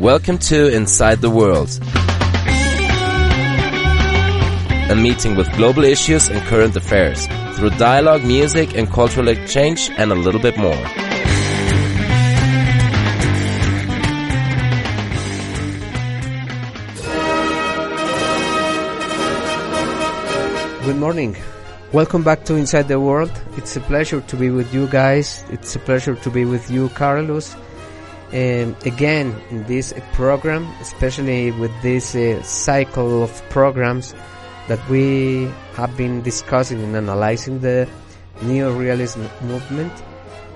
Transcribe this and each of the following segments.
Welcome to Inside the World, a meeting with global issues and current affairs through dialogue, music, and cultural exchange, and a little bit more. Good morning. Welcome back to Inside the World. It's a pleasure to be with you guys. It's a pleasure to be with you, Carlos. Um, again, in this program, especially with this uh, cycle of programs that we have been discussing and analyzing the neo-realism movement.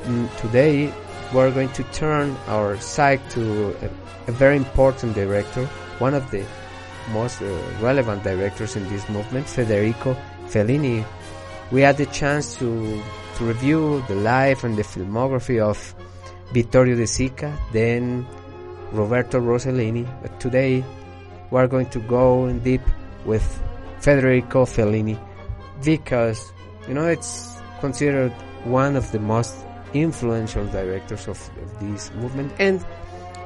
Mm, today, we're going to turn our sight to a, a very important director, one of the most uh, relevant directors in this movement, Federico Fellini. We had the chance to, to review the life and the filmography of Vittorio De Sica, then Roberto Rossellini. But today we're going to go in deep with Federico Fellini because, you know, it's considered one of the most influential directors of, of this movement and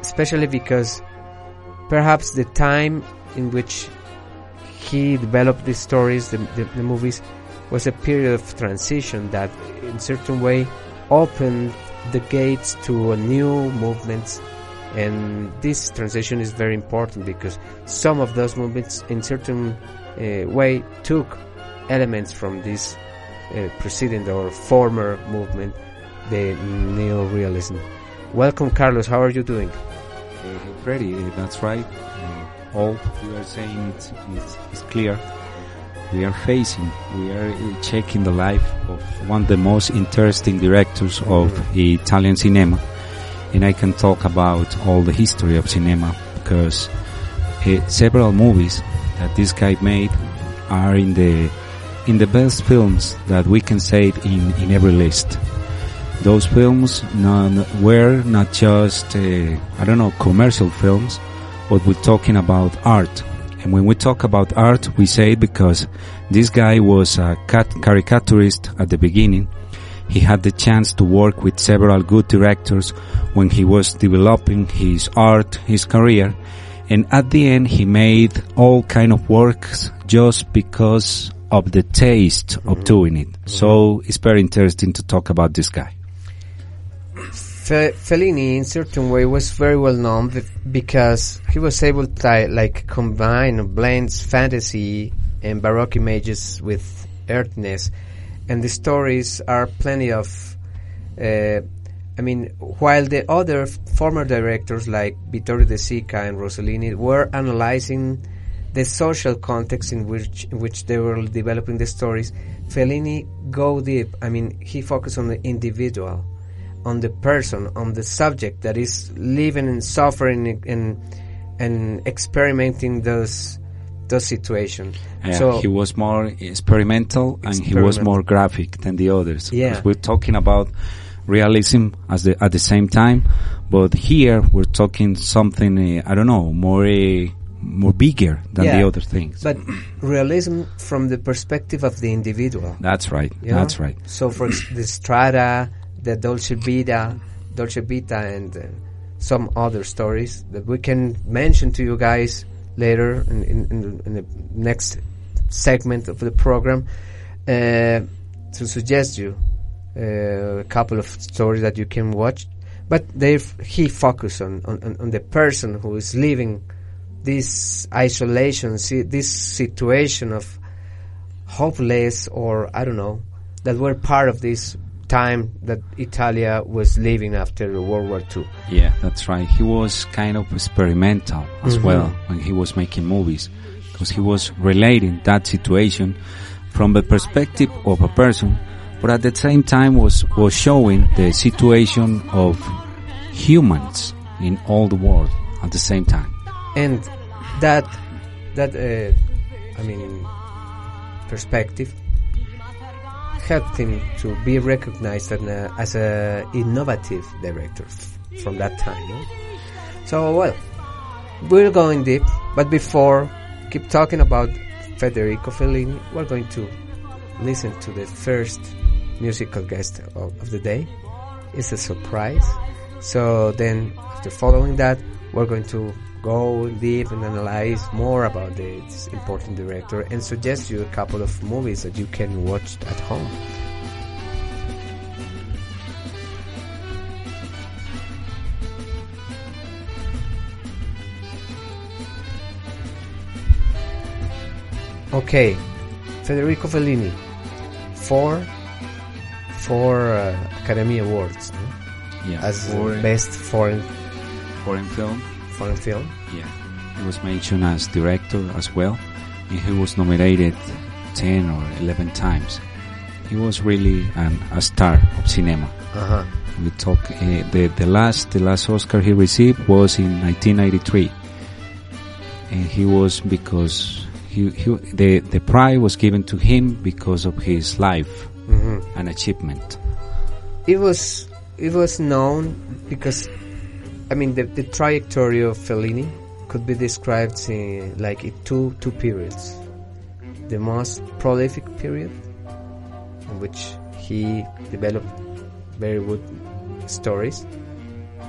especially because perhaps the time in which he developed these stories, the, the, the, movies, was a period of transition that, in certain way, opened the gates to a new movements. And this transition is very important because some of those movements, in certain uh, way, took elements from this uh, preceding or former movement, the neo-realism. Welcome, Carlos. How are you doing? Uh, ready. That's right all you are saying is, is clear. We are facing, we are checking the life of one of the most interesting directors of Italian cinema. And I can talk about all the history of cinema because uh, several movies that this guy made are in the in the best films that we can say in in every list. Those films none, were not just uh, I don't know commercial films, but we're talking about art. And when we talk about art, we say because this guy was a caricaturist at the beginning. He had the chance to work with several good directors when he was developing his art, his career. And at the end, he made all kind of works just because of the taste of doing it. So it's very interesting to talk about this guy. Fe- Fellini, in certain way, was very well known because he was able to like combine blends fantasy and baroque images with earthiness, and the stories are plenty of. Uh, I mean, while the other former directors like Vittorio De Sica and Rossellini were analyzing the social context in which in which they were developing the stories, Fellini go deep. I mean, he focused on the individual on the person, on the subject that is living and suffering and and experimenting those those situations. Yeah, so he was more experimental and he was more graphic than the others. Yeah, we're talking about realism as the, at the same time, but here we're talking something uh, I don't know more. Uh, more bigger than yeah, the other things. But realism from the perspective of the individual. That's right. That's right. So for the Strada, the Dolce Vita, Dolce Vita, and uh, some other stories that we can mention to you guys later in, in, in, the, in the, next segment of the program uh, to suggest you uh, a couple of stories that you can watch. But they he focused on, on, on the person who is living this isolation, see, this situation of hopeless or I don't know that were part of this time that Italia was living after World War II. Yeah, that's right. He was kind of experimental as mm-hmm. well when he was making movies because he was relating that situation from the perspective of a person but at the same time was was showing the situation of humans in all the world at the same time. and that that uh, I mean perspective helped him to be recognized as a, uh, as a innovative director from that time. no? So well, we're going deep, but before keep talking about Federico Fellini, we're going to listen to the first musical guest of, of the day. It's a surprise. So then, after following that, we're going to go deep and analyze more about this important director and suggest you a couple of movies that you can watch at home. Okay, Federico Fellini, four, four uh, Academy Awards no? Yeah, as foreign, best foreign foreign film. Foreign film. Yeah, he was mentioned as director as well, and he was nominated ten or eleven times. He was really an, a star of cinema. Uh-huh. We talk uh, the the last the last Oscar he received was in 1993, and he was because he, he the the prize was given to him because of his life hmm and achievement. It was it was known because I mean the, the trajectory of Fellini could be described in like in two two periods. The most prolific period in which he developed very good stories,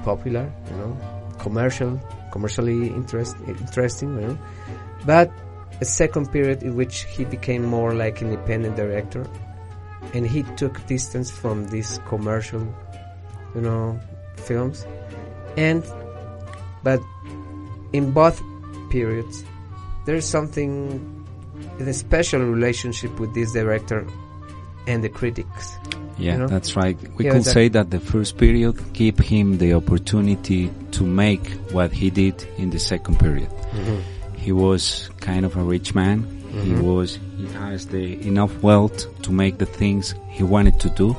popular, you know, commercial, commercially interest, interesting, you know. But a second period in which he became more like an independent director and he took distance from these commercial you know films and but in both periods there's something in a special relationship with this director and the critics Yeah, You know? that's right. We Yeah, could say that the first period gave him the opportunity to make what he did in the second period. Mm-hmm. He was kind of a rich man. He mm-hmm. was, he has the enough wealth to make the things he wanted to do.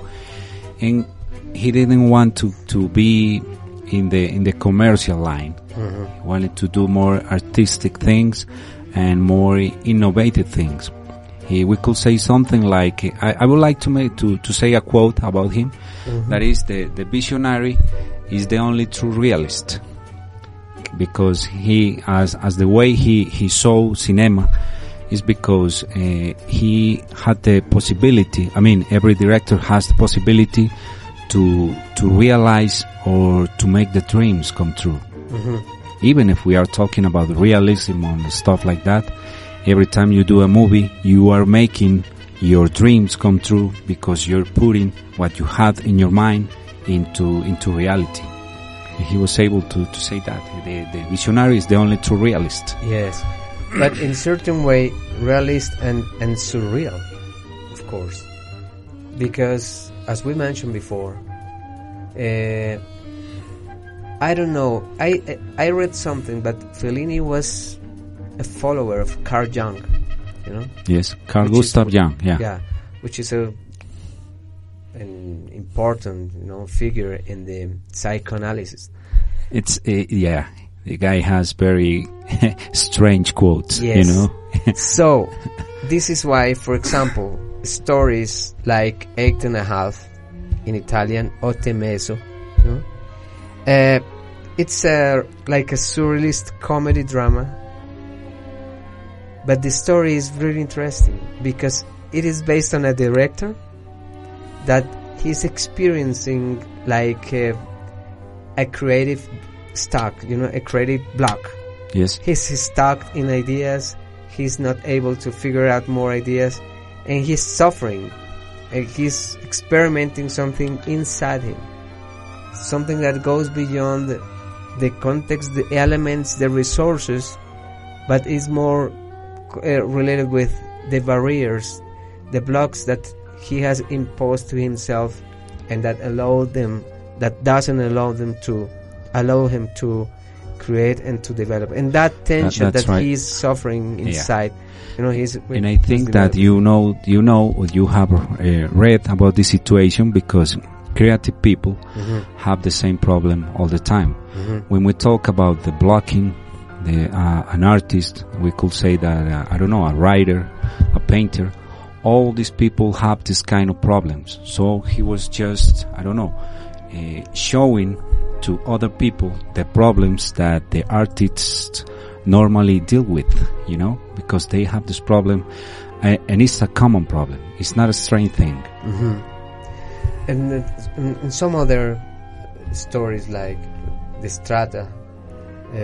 And he didn't want to, to be in the, in the commercial line. He wanted to do more artistic things and more innovative things. He, we could say something like, I, I would like to make, to, to say a quote about him. That is the, the visionary is the only true realist because he as as the way he he saw cinema is because uh, he had the possibility i mean every director has the possibility to to realize or to make the dreams come true. Mm-hmm. Even if we are talking about realism and stuff like that every time you do a movie you are making your dreams come true because you're putting what you had in your mind into into reality. He was able to, to say that. The, the visionary is the only true realist. yes. But in certain way realist and and surreal of course. Because as we mentioned before uh, I don't know I I read something but Fellini was a follower of Carl Jung you know Yes, Carl Which Gustav Jung. Yeah. yeah, which is a an important you know figure in the psychoanalysis. it's uh, yeah. The guy has very strange quotes. You know. so this is why, for example, stories like eight and a half in Italian, Otemeso, you know, uh, it's a like a surrealist comedy drama. But the story is really interesting because it is based on a director that he's experiencing like a, a creative stuck, you know, a creative block yes. he's stuck in ideas he's not able to figure out more ideas and he's suffering and he's experimenting something inside him. Something that goes beyond the, context the elements the resources but is more uh, related with the barriers the blocks that he has imposed to himself and that allow them that doesn't allow them to allow him to create and to develop, and that tension that's that right. he's suffering Yeah. inside, you know, he's and I think that you know, you know, or you have uh, read about this situation because creative people have the same problem all the time. When we talk about the blocking, the uh, an artist, we could say that uh, I don't know, a writer, a painter, all these people have this kind of problems. So he was just, I don't know, uh, showing to other people the problems that the artists normally deal with, you know, because they have this problem, and it's a common problem. It's not a strange thing. and uh, in, in some other stories like the Strada, uh,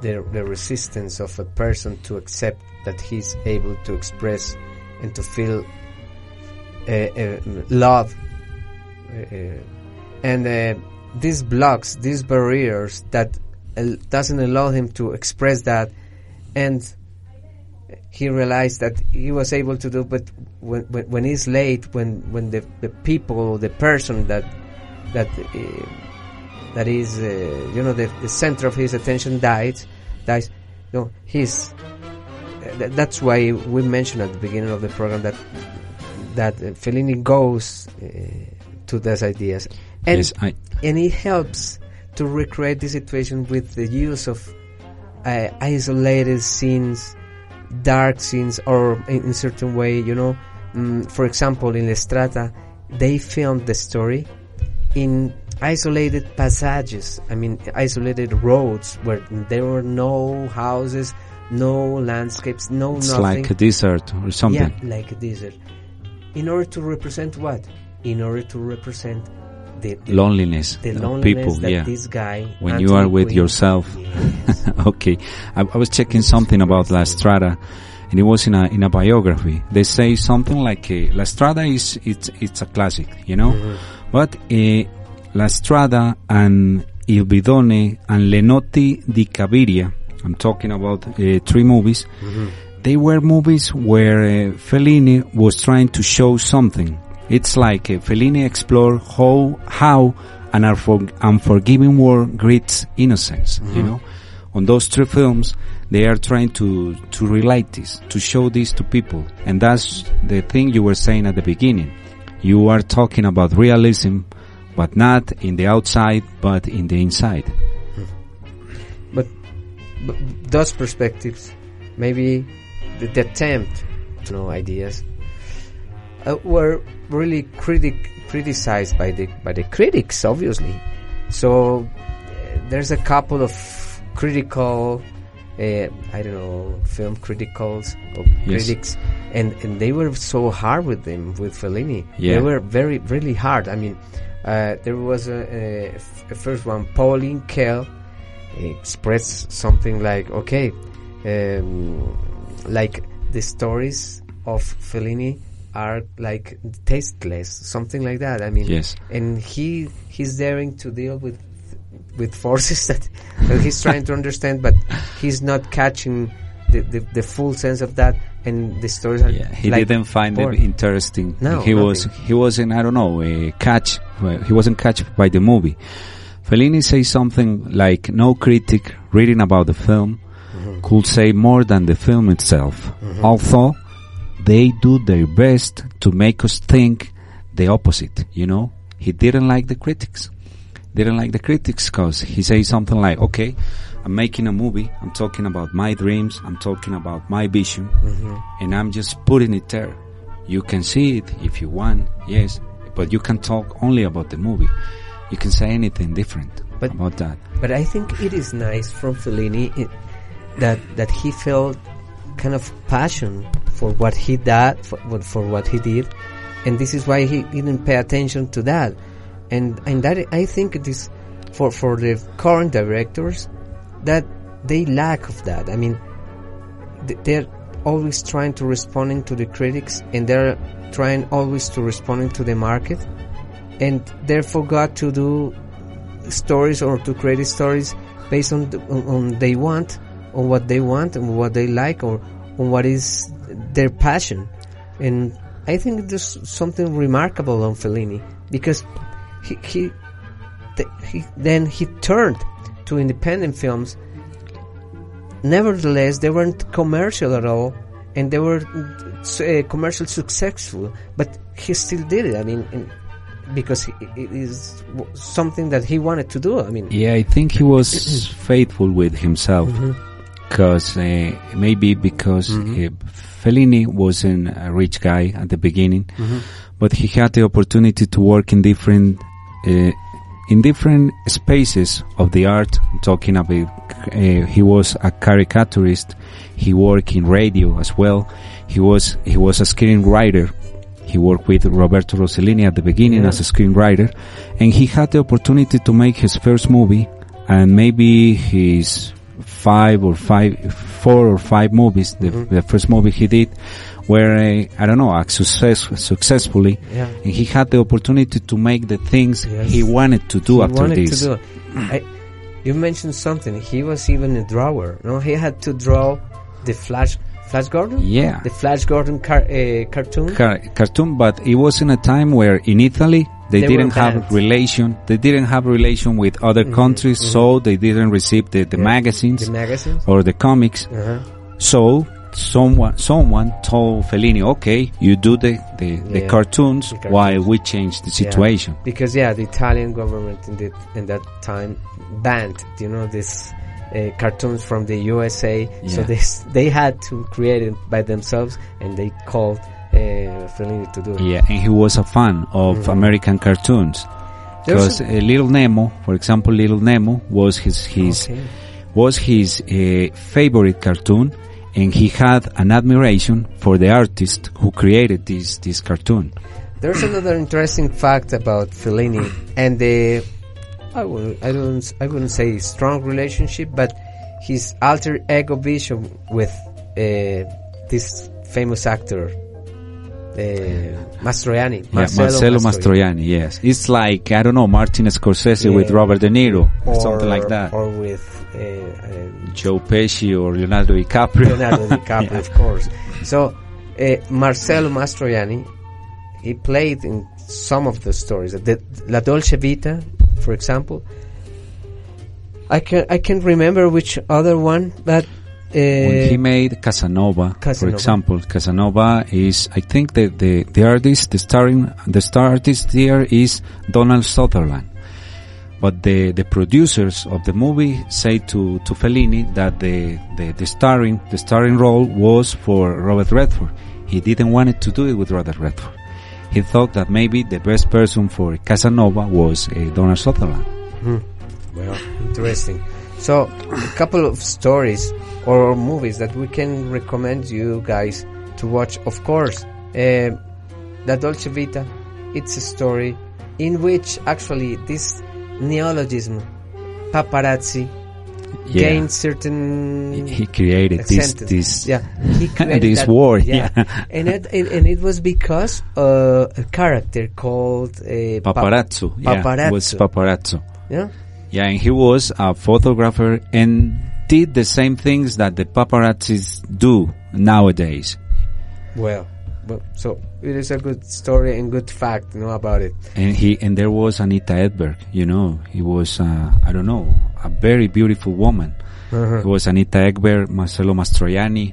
the the resistance of a person to accept that he's able to express and to feel uh, uh, love, uh, uh, and these blocks, these barriers that doesn't allow him to express that, and he realized that he was able to do but when when, when he's late when when the, the people the person that that uh, that is uh, you know the, the center of his attention dies dies you know he's uh, th- that's why we mentioned at the beginning of the program that that Fellini goes uh, to those ideas and yes, I, and it helps to recreate the situation with the use of uh, isolated scenes, dark scenes, or in, in certain way, you know. Mm, for example, in La Strada, they filmed the story in isolated passages. I mean, isolated roads where there were no houses, no landscapes, no it's nothing. like a desert or something. Yeah, like a desert. In order to represent what? In order to represent the, the Loneliness the of people, that yeah. this guy When you are with Quinn- yourself. Yes. okay, I, I was checking something about La Strada, and it was in a in a biography. They say something like uh, La Strada is it's it's a classic, you know, but uh, La Strada and Il Bidone and Le Notti di Cabiria. I'm talking about uh, three movies. They were movies where uh, Fellini was trying to show something. It's like uh, Fellini explored how how an unfor- unforgiving world greets innocence. You know, on those three films, they are trying to to relate this, to show this to people, and that's the thing you were saying at the beginning. You are talking about realism, but not in the outside, but in the inside. but, but those perspectives, maybe the, the attempt to know ideas, uh, were really critic criticized by the by the critics, obviously. So there's a couple of critical, uh, I don't know, film criticals or Yes. critics, and and they were so hard with them with Fellini. Yeah. They were very really hard. I mean, uh, there was a, a, f- a first one, Pauline Kael expressed something like, okay, um, like the stories of Fellini are like tasteless, something like that. I mean, Yes. and he he's daring to deal with with forces that, that he's trying to understand, but he's not catching the, the, the full sense of that. And the stories are Yeah, he like didn't find them boring. interesting. No, he was he wasn't I don't know uh, catch. Well, he wasn't catch by the movie. Fellini says something like, "No critic reading about the film Mm-hmm. could say more than the film itself." Although they do their best to make us think the opposite. You know, he didn't like the critics. Didn't like the critics because he says something like, "Okay, I'm making a movie. I'm talking about my dreams. I'm talking about my vision, mm-hmm. and I'm just putting it there. You can see it if you want, yes, but you can talk only about the movie. You can say anything different But- about that. But I think it is nice from Fellini i that that he felt kind of passion for what he did for, what- for what he did, and this is why he didn't pay attention to that, and and that I think it is for for the current directors that they lack of that. I mean, they're always trying to responding to the critics, and they're trying always to responding to the market, and they forgot to do stories or to create stories based on, the, on on they want, on what they want, and what they like, or on what is their passion. And I think there's something remarkable on Fellini because he he, th- he then he turned to independent films. Nevertheless, they weren't commercial at all, and they were uh, commercial successful. But he still did it. I mean, in, because it is something that he wanted to do. I mean, Yeah, I think he was faithful with himself. Because uh, maybe because uh, Fellini wasn't a rich guy at the beginning, but he had the opportunity to work in different uh, in different spaces of the art. I'm talking about uh, he was a caricaturist. He worked in radio as well. He was he was a screenwriter. He worked with Roberto Rossellini at the beginning Yeah. as a screenwriter, and he had the opportunity to make his first movie and maybe his five or five, four or five movies. The, the first movie he did were, uh, I don't know, a success, successfully, Yeah. and he had the opportunity to make the things Yes. he wanted to do he after this. do. I, you mentioned something. He was even a drawer. No, he had to draw the Flash, Flash Gordon. Yeah. the Flash Gordon car, uh, cartoon. Car- cartoon, but it was in a time where in Italy they, They didn't have relation. They didn't have relation with other countries, so they didn't receive the, the Yeah. magazines the magazines. or the comics. Uh-huh. So someone someone told Fellini, okay, you do the the, the cartoons, The while we change the Yeah. situation. Because yeah, the Italian government in the in that time banned you know this uh, cartoons from the USA. So Yeah. they s- they had to create it by themselves, and they called uh, Fellini to do. Yeah, and he was a fan of Mm-hmm. American cartoons. Because uh, Little Nemo, for example, Little Nemo was his his Okay. was his uh, favorite cartoon, and he had an admiration for the artist who created this this cartoon. There's another interesting fact about Fellini and the I will I don't I wouldn't say strong relationship, but his alter ego vision with uh, this famous actor Mastroianni, Yeah, Marcello Mastroianni. Yes, it's like I don't know Martin Scorsese with Robert De Niro, or or something like that. or with uh, uh, Joe Pesci or Leonardo DiCaprio. Leonardo DiCaprio, Yeah. of course. So, uh, Marcello Mastroianni, he played in some of the stories. The, La Dolce Vita, for example. I can I can't remember which other one, but uh, when he made Casanova, for example, Casanova is, I think the, the, the artist, the starring, the star artist here is Donald Sutherland. But the, the producers of the movie say to, to Fellini that the, the, the starring, the starring role was for Robert Redford. He didn't want it to do it with Robert Redford. He thought that maybe the best person for Casanova was uh, Donald Sutherland. well, interesting. So, a couple of stories or movies that we can recommend you guys to watch. Of course, uh, La Dolce Vita. It's a story in which actually this neologism, paparazzi, Yeah. gained certain He created this, this, yeah, he created this that- word, yeah. and it, and, and it was because uh, a character called uh, pap- Paparazzo. Yeah, it was Paparazzo. paparazzo. yeah. Yeah, and he was a photographer and did the same things that the paparazzis do nowadays. Well, well, so it is a good story and good fact, you know, about it. And he and there was Anita Ekberg. You know, he was uh, I don't know a very beautiful woman. Uh-huh. It was Anita Ekberg, Marcello Mastroianni,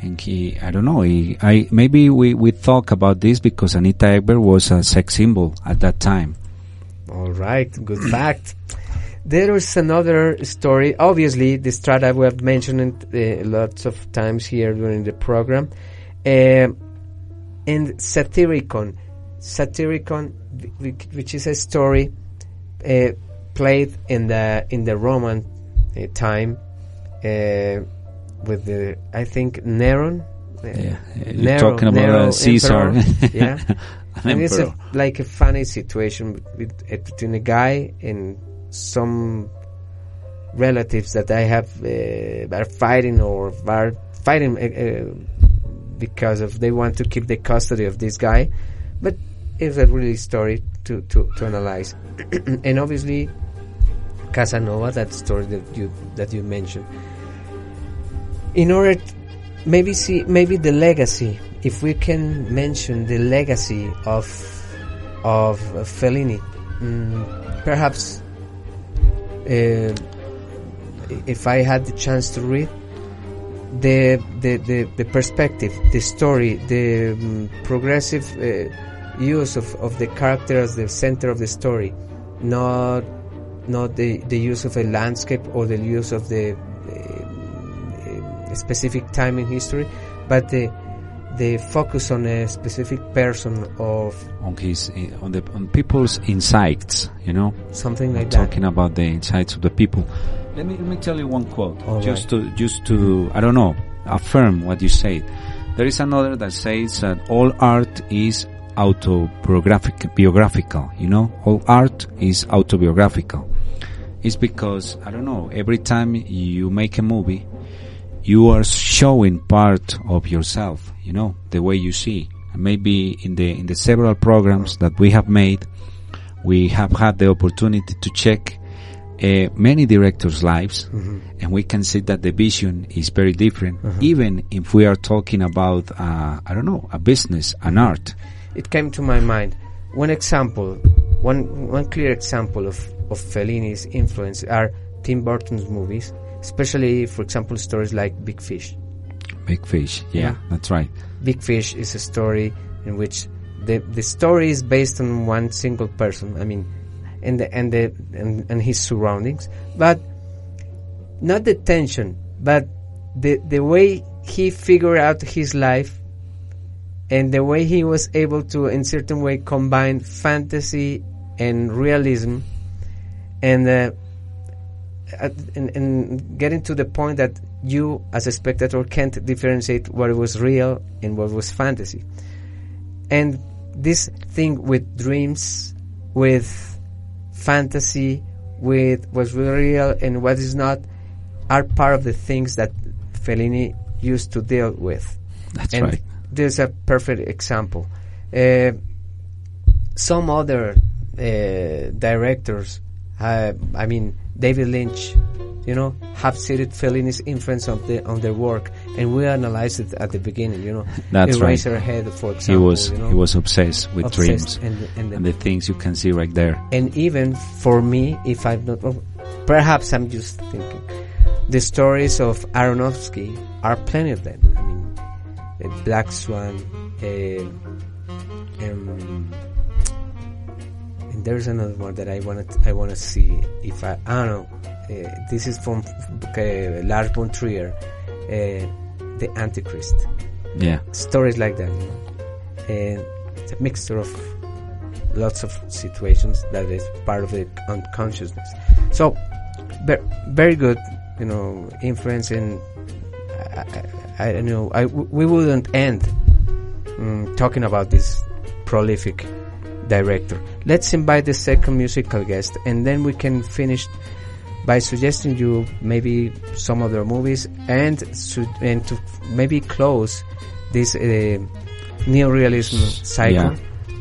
and he, I don't know, he, I, maybe we, we talk about this because Anita Ekberg was a sex symbol at that time. All right, good fact. There is another story. Obviously, the Strada we have mentioned it uh, lots of times here during the program. Um and Satyricon. Satyricon, which is a story uh, played in the in the Roman uh, time uh, with the I think Neron. Uh, Yeah, you're Nero- talking about Nero uh, Caesar. emperor, yeah. An and it's a, like a funny situation with, uh, between a guy and some relatives that I have uh, are fighting or are fighting uh, uh, because of they want to keep the custody of this guy, but it's a really story to to, to analyze, and obviously Casanova, that story that you that you mentioned. In order, t- maybe see maybe the legacy. If we can mention the legacy of of Fellini, mm, perhaps uh, if I had the chance to read, the the the, the perspective, the story, the um, progressive uh, use of, of the character as the center of the story, not not the, the use of a landscape or the use of the uh, specific time in history, but the the focus on a specific person of on his on the on people's insights, you know, something like that talking about the insights of the people. Let me let me tell you one quote, All just right. to just to I don't know affirm what you said. There is another that says that all art is autobiographic, biographical. You know, all art is autobiographical. It's because I don't know. Every time you make a movie, you are showing part of yourself. You know, the way you see. And maybe in the in the several programs that we have made, we have had the opportunity to check uh, many directors' lives, and we can see that the vision is very different. Even if we are talking about, uh, I don't know, a business, an art. It came to my mind. One example, one one clear example of of Fellini's influence are Tim Burton's movies, especially, for example, stories like Big Fish. Big fish. Yeah, Yeah. that's right. Big Fish is a story in which the the story is based on one single person. I mean, and the and the and, and his surroundings, but not the tension, but the the way he figured out his life, and the way he was able to, in certain way, combine fantasy and realism, and. Uh, and, and getting to the point that you as a spectator can't differentiate what was real and what was fantasy. And this thing with dreams with fantasy with what's real and what is not are part of the things that Fellini used to deal with. That's and right. there's a perfect example. Uh, some other uh, directors uh, I mean David Lynch, you know, have cited Fellini's influence on the on their work, and we analyzed it at the beginning. You know, That's right. Eraserhead, for He was you know, he was obsessed with obsessed dreams and and, the, and the things you can see right there. and even for me, if I'm not, oh, perhaps I'm just thinking, the stories of Aronofsky are plenty of them. I mean, uh, Black Swan, uh, um, there's another one that I want to I want to see if I I don't know. Uh, this is from uh, Lars von Trier, uh, the Antichrist Yeah, stories like that. You know? And it's a mixture of lots of situations that is part of the unconsciousness. So, ver- very good, you know, influence in. I, don't know. I w- we wouldn't end mm, talking about this prolific director. Let's invite the second musical guest, and then we can finish by suggesting you maybe some of their movies and su- and to maybe close this uh, neorealism cycle. Yeah.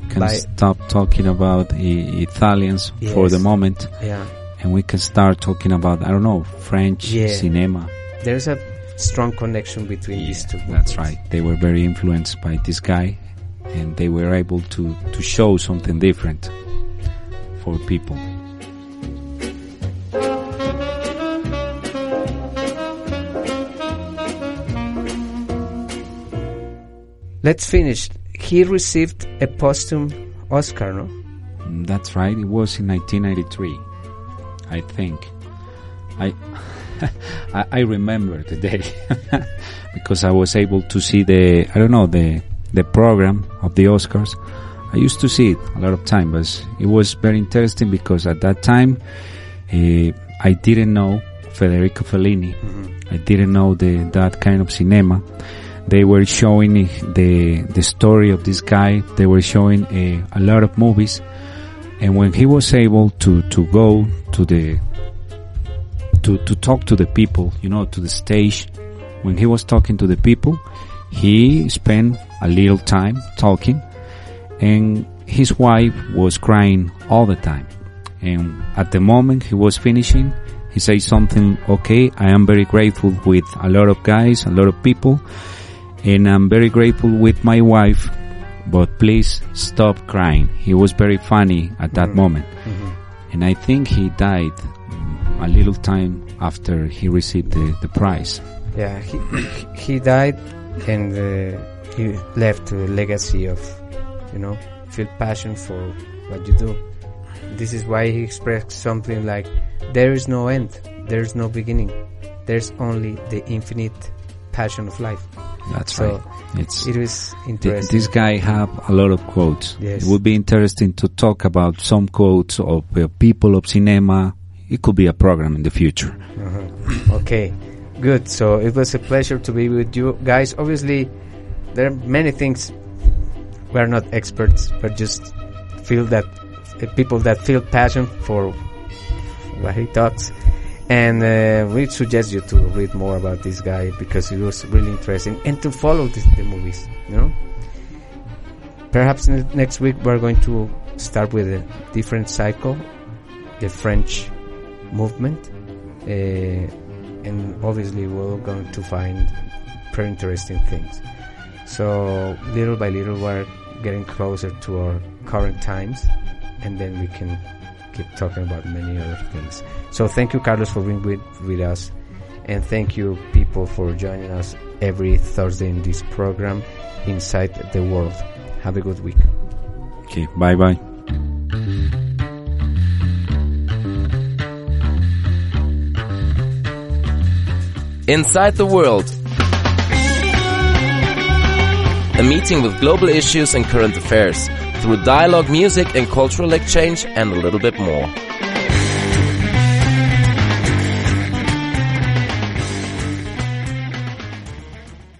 can stop talking about I- Italians for the moment, yeah, and we can start talking about I don't know French Yeah. cinema. there's a strong connection between these two. That's right. They were very influenced by this guy, and they were able to to show something different for people. Let's finish. He received a posthum Oscar, no? That's right. It was in 1993, I think. I I, I remember the day because I was able to see the I don't know the the program of the Oscars. I used to see it a lot of time, but it was very interesting because at that time uh, I didn't know Federico Fellini. Mm-hmm. I didn't know the that kind of cinema. They were showing eh, the the story of this guy. They were showing a, a lot of movies, and when he was able to to go to the to to talk to the people, you know, to the stage, when he was talking to the people, he spent a little time talking, and his wife was crying all the time. And at the moment he was finishing, he said something, okay, I am very grateful with a lot of guys, a lot of people, and I'm very grateful with my wife, but please stop crying. He was very funny at that moment. And I think he died a little time after he received the, the prize. Yeah, he he died, and uh, he left a legacy of, you know, feel passion for what you do. This is why he expressed something like, "There is no end, there is no beginning, there's only the infinite passion of life." That's So, right. It's It was th- interesting. this guy have a lot of quotes. Yes. It would be interesting to talk about some quotes of uh, people of cinema. It could be a program in the future. Uh-huh. Okay, good. So it was a pleasure to be with you guys. Obviously, there are many things we're not experts, but just feel that uh, people that feel passion for what he talks. And uh, we suggest you to read more about this guy because it was really interesting and to follow the, the movies, you know. Perhaps ne- next week we're going to start with a different cycle, the French movement uh, and obviously we're going to find very interesting things. So little by little, we're getting closer to our current times, and then we can keep talking about many other things. So thank you, Carlos, for being with, with us, and thank you, people, for joining us every Thursday in this program, Inside the World. Have a good week. Okay, bye bye. Inside the World. Meeting with global issues and current affairs through dialogue, music, and cultural exchange, and a little bit more.